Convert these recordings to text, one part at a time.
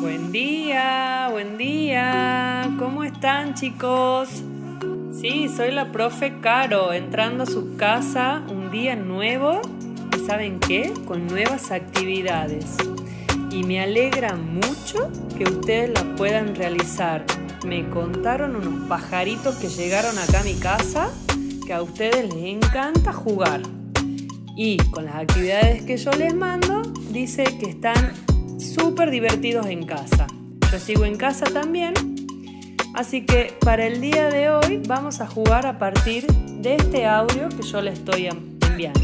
Buen día, buen día. ¿Cómo están chicos? Sí, soy la profe Caro, entrando a su casa un día nuevo y ¿saben qué? Con nuevas actividades. Y me alegra mucho que ustedes la puedan realizar. Me contaron unos pajaritos que llegaron acá a mi casa que a ustedes les encanta jugar. Y con las actividades que yo les mando, dice que están súper divertidos en casa. Yo sigo en casa también. Así que para el día de hoy vamos a jugar a partir de este audio que yo les estoy enviando.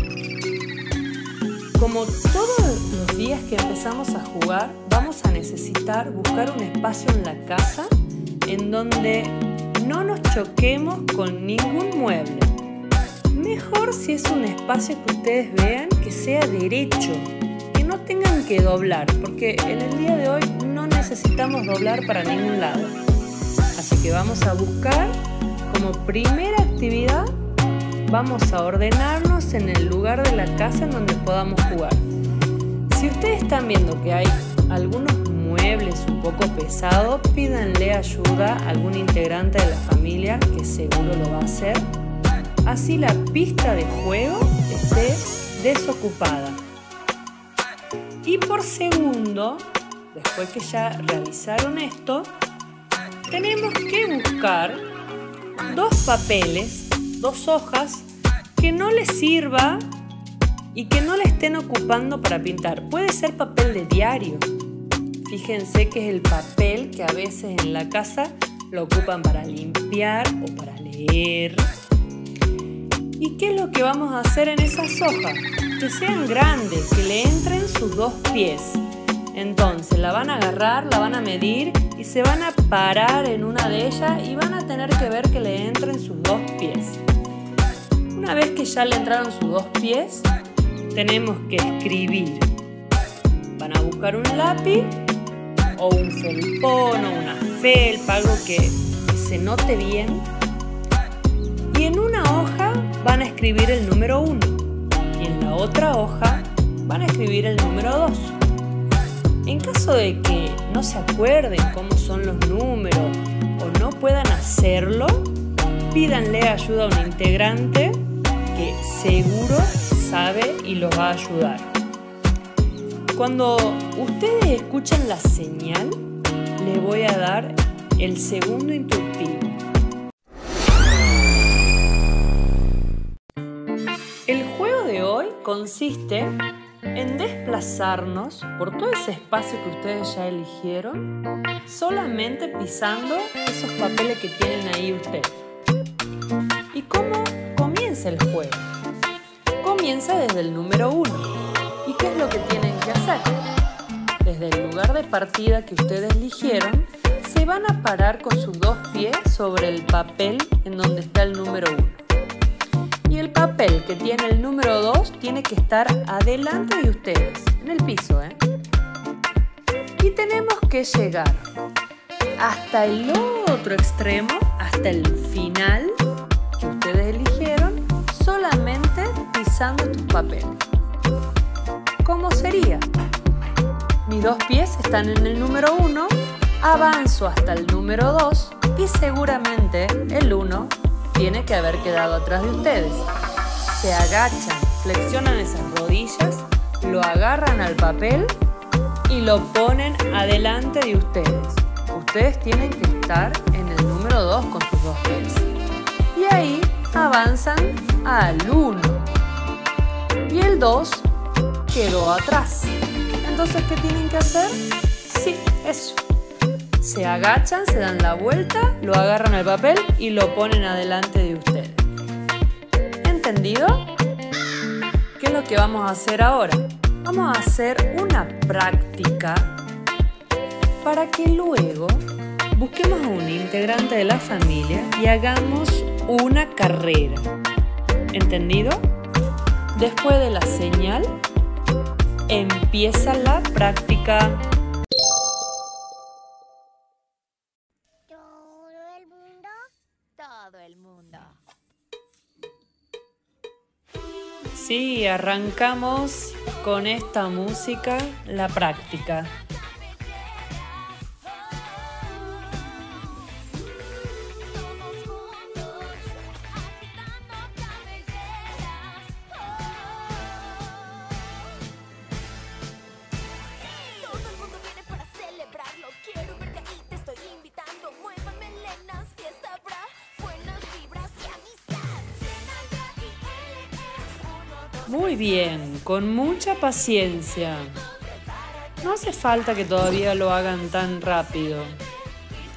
Como todos los días que empezamos a jugar, vamos a necesitar buscar un espacio en la casa en donde no nos choquemos con ningún mueble. Mejor si es un espacio que ustedes vean que sea derecho, que doblar, porque en el día de hoy no necesitamos doblar para ningún lado. Así que vamos a buscar como primera actividad, vamos a ordenarnos en el lugar de la casa en donde podamos jugar. Si ustedes están viendo que hay algunos muebles un poco pesados, pídanle ayuda a algún integrante de la familia que seguro lo va a hacer. Así la pista de juego esté desocupada. Y por segundo, después que ya realizaron esto, tenemos que buscar dos papeles, dos hojas que no les sirva y que no le estén ocupando para pintar. Puede ser papel de diario. Fíjense que es el papel que a veces en la casa lo ocupan para limpiar o para leer. ¿Y qué es lo que vamos a hacer en esas hojas? Que sean grandes, que le entren sus dos pies. Entonces la van a agarrar, la van a medir y se van a parar en una de ellas y van a tener que ver que le entren sus dos pies. Una vez que ya le entraron sus dos pies, tenemos que escribir. Van a buscar un lápiz o un felpón o una felpa, algo que, se note bien. Y en una hoja van a escribir el número 1 y en otra hoja van a escribir el número 2. En caso de que no se acuerden cómo son los números o no puedan hacerlo, pídanle ayuda a un integrante que seguro sabe y los va a ayudar. Cuando ustedes escuchen la señal, les voy a dar el segundo instructivo. Consiste en desplazarnos por todo ese espacio que ustedes ya eligieron, solamente pisando esos papeles que tienen ahí ustedes. ¿Y cómo comienza el juego? Comienza desde el número 1. ¿Y qué es lo que tienen que hacer? Desde el lugar de partida que ustedes eligieron, se van a parar con sus dos pies sobre el papel en donde está el número 1 y el papel que tiene el número 2 tiene que estar adelante de ustedes, en el piso. ¿eh? Y tenemos que llegar hasta el otro extremo, hasta el final que ustedes eligieron, solamente pisando tus papeles. ¿Cómo sería? Mis dos pies están en el número 1, avanzo hasta el número 2 y seguramente el 1 tiene que haber quedado atrás de ustedes. Se agachan, flexionan esas rodillas, lo agarran al papel y lo ponen adelante de ustedes. Ustedes tienen que estar en el número 2 con sus dos pies. Y ahí avanzan al 1. Y el 2 quedó atrás. Entonces, ¿qué tienen que hacer? Sí, eso se agachan, se dan la vuelta, lo agarran al papel y lo ponen adelante de ustedes. ¿Entendido? ¿Qué es lo que vamos a hacer ahora? Vamos a hacer una práctica para que luego busquemos a un integrante de la familia y hagamos una carrera. ¿Entendido? Después de la señal, empieza la práctica. Sí, arrancamos con esta música la práctica. Muy bien, con mucha paciencia. No hace falta que todavía lo hagan tan rápido.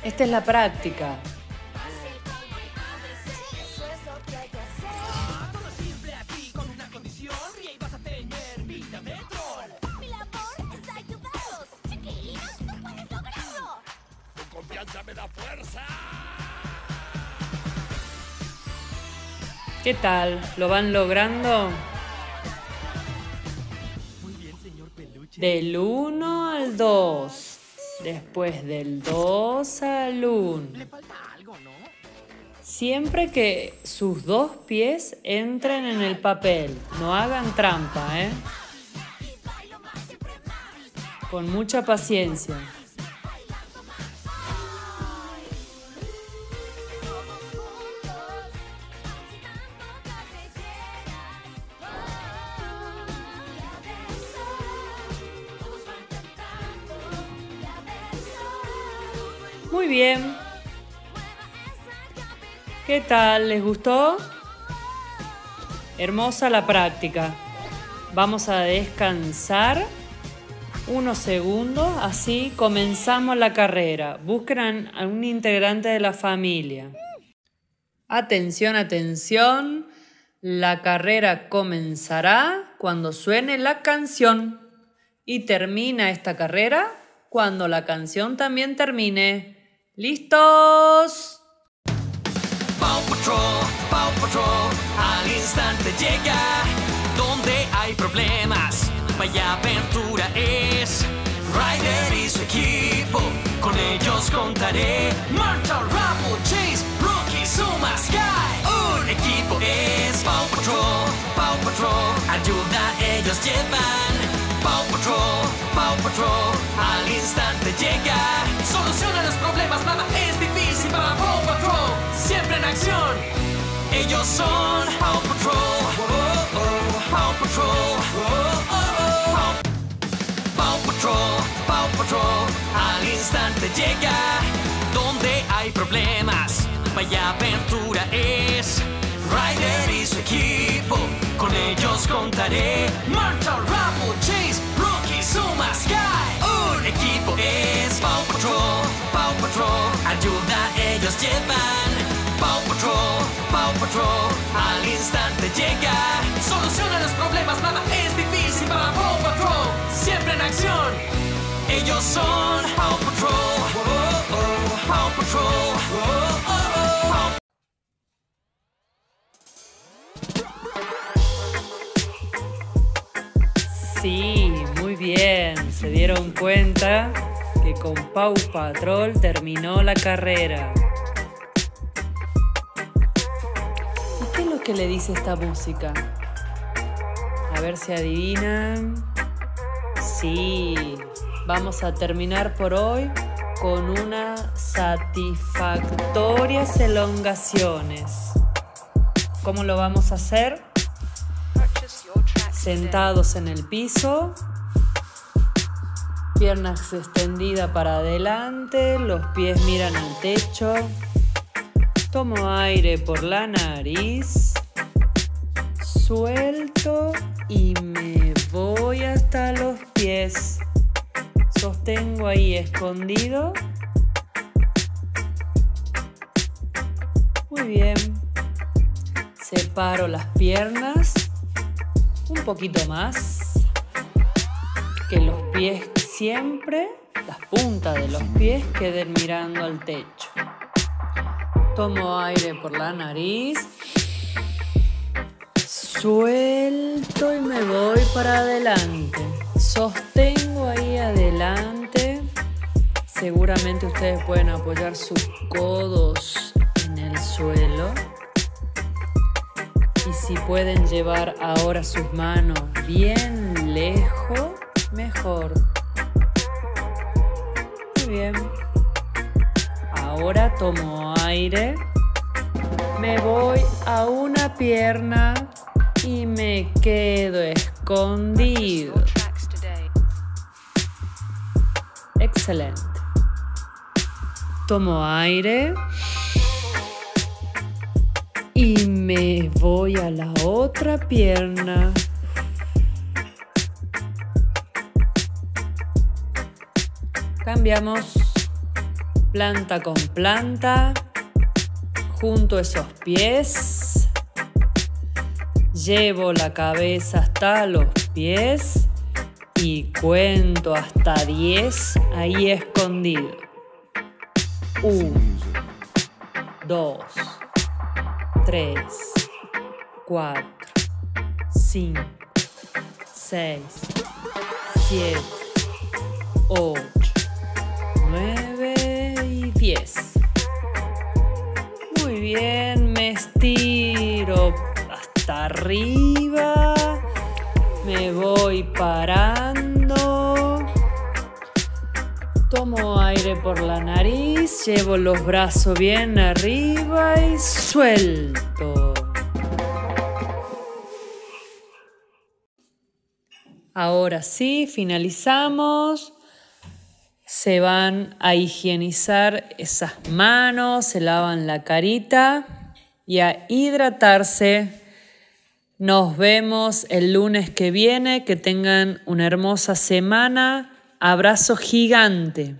Esta es la práctica. ¿Qué tal? ¿Lo van logrando? Del 1 al 2. Después del 2 al 1. Siempre que sus dos pies entren en el papel. No hagan trampa, ¿eh? Con mucha paciencia. Bien. ¿Qué tal? ¿Les gustó? Hermosa la práctica. Vamos a descansar unos segundos, así comenzamos la carrera. Busquen a un integrante de la familia. Atención, atención. La carrera comenzará cuando suene la canción y termina esta carrera cuando la canción también termine. ¡Listos! Paw Patrol, Paw Patrol, al instante llega donde hay problemas. Vaya aventura es Ryder y su equipo, con ellos contaré. Marta, Rubble, Chase, Rocky, Suma, Sky. Un equipo es Paw Patrol, Paw Patrol, ayuda ellos llevan. Paw Patrol, Paw Patrol, al instante llega. Son Paw Patrol. Oh, oh, Paw Patrol. Oh, oh, oh. Paw Patrol, Paw Patrol, al instante llega donde hay problemas. Vaya aventura es Ryder y su equipo, con ellos contaré. Marta, Rubble, Chase, Rocky, Suma, Sky. Un equipo es Paw Patrol, Paw Patrol, ayuda ellos llevan. Paw Patrol, llega. Soluciona los problemas, nada es difícil para Paw Patrol. Siempre en acción, ellos son Paw Patrol. Oh, oh, Patrol. Oh, oh. Paw Sí, muy bien. Se dieron cuenta que con Pau Patrol terminó la carrera. Que le dice esta música? A ver si adivinan. Sí, vamos a terminar por hoy con unas satisfactorias elongaciones. ¿Cómo lo vamos a hacer? Sentados en el piso, piernas extendidas para adelante, los pies miran al techo. Tomo aire por la nariz, suelto y me voy hasta los pies. Sostengo ahí escondido. Muy bien. Separo las piernas un poquito más. Que los pies siempre, las puntas de los pies queden mirando al techo. Tomo aire por la nariz. Suelto y me voy para adelante. Sostengo ahí adelante. Seguramente ustedes pueden apoyar sus codos en el suelo. Y si pueden llevar ahora sus manos bien lejos, mejor. tomo aire, me voy a una pierna y me quedo escondido. Excelente. Tomo aire y me voy a la otra pierna. Cambiamos planta con planta, junto esos pies, llevo la cabeza hasta los pies y cuento hasta 10 ahí escondido. 1, 2, 3, 4, 5, 6, 7, 8, 9 y 10. Muy bien, me estiro hasta arriba, me voy parando, tomo aire por la nariz, llevo los brazos bien arriba y suelto. Ahora sí, finalizamos. Se van a higienizar esas manos, se lavan la carita y a hidratarse. Nos vemos el lunes que viene. Que tengan una hermosa semana. Abrazo gigante.